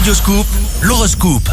Radioscoop, l'horoscope.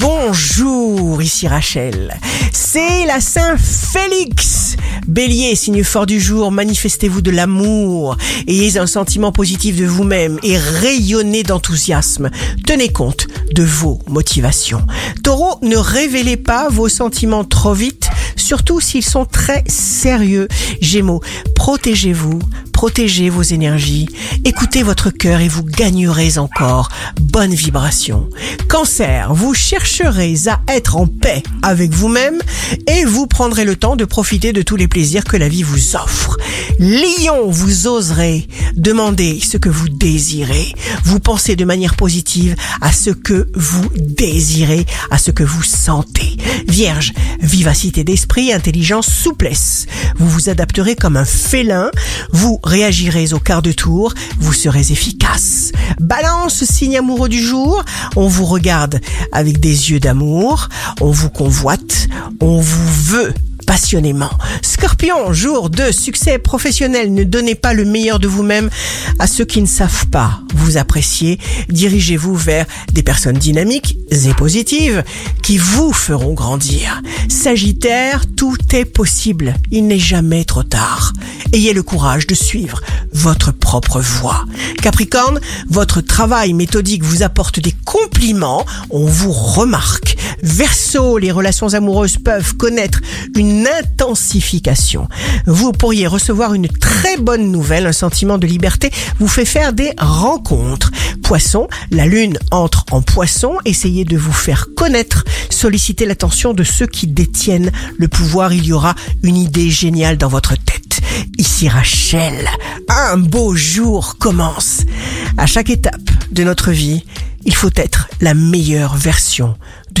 Bonjour, ici Rachel. C'est la Saint-Félix. Bélier, signe fort du jour, manifestez-vous de l'amour, ayez un sentiment positif de vous-même et rayonnez d'enthousiasme. Tenez compte de vos motivations. Taureau, ne révélez pas vos sentiments trop vite, surtout s'ils sont très sérieux. Gémeaux, protégez-vous, protégez vos énergies, écoutez votre cœur et vous gagnerez encore. Bonne vibration. Cancer, vous chercherez à être en paix avec vous-même et vous prendrez le temps de profiter de tous les plaisirs que la vie vous offre. Lion, vous oserez demander ce que vous désirez. Vous pensez de manière positive à ce que vous désirez, à ce que vous sentez. Vierge, vivacité d'esprit, intelligence, souplesse. Vous vous adapterez comme un félin, vous réagirez au quart de tour, vous serez efficace. Balance, signe amoureux du jour, on vous regarde avec des yeux d'amour, on vous convoite, on vous veut passionnément. Scorpion, jour de succès professionnel, ne donnez pas le meilleur de vous-même à ceux qui ne savent pas vous apprécier. Dirigez-vous vers des personnes dynamiques et positives qui vous feront grandir. Sagittaire, tout est possible. Il n'est jamais trop tard. Ayez le courage de suivre votre propre voie. Capricorne, votre travail méthodique vous apporte des compliments, on vous remarque. Verseau, les relations amoureuses peuvent connaître une intensification. Vous pourriez recevoir une très bonne nouvelle, un sentiment de liberté vous fait faire des rencontres. Poisson, la lune entre en poisson, essayez de vous faire connaître, sollicitez l'attention de ceux qui détiennent le pouvoir, il y aura une idée géniale dans votre tête. Ici Rachel, un beau jour commence. À chaque étape de notre vie, il faut être la meilleure version de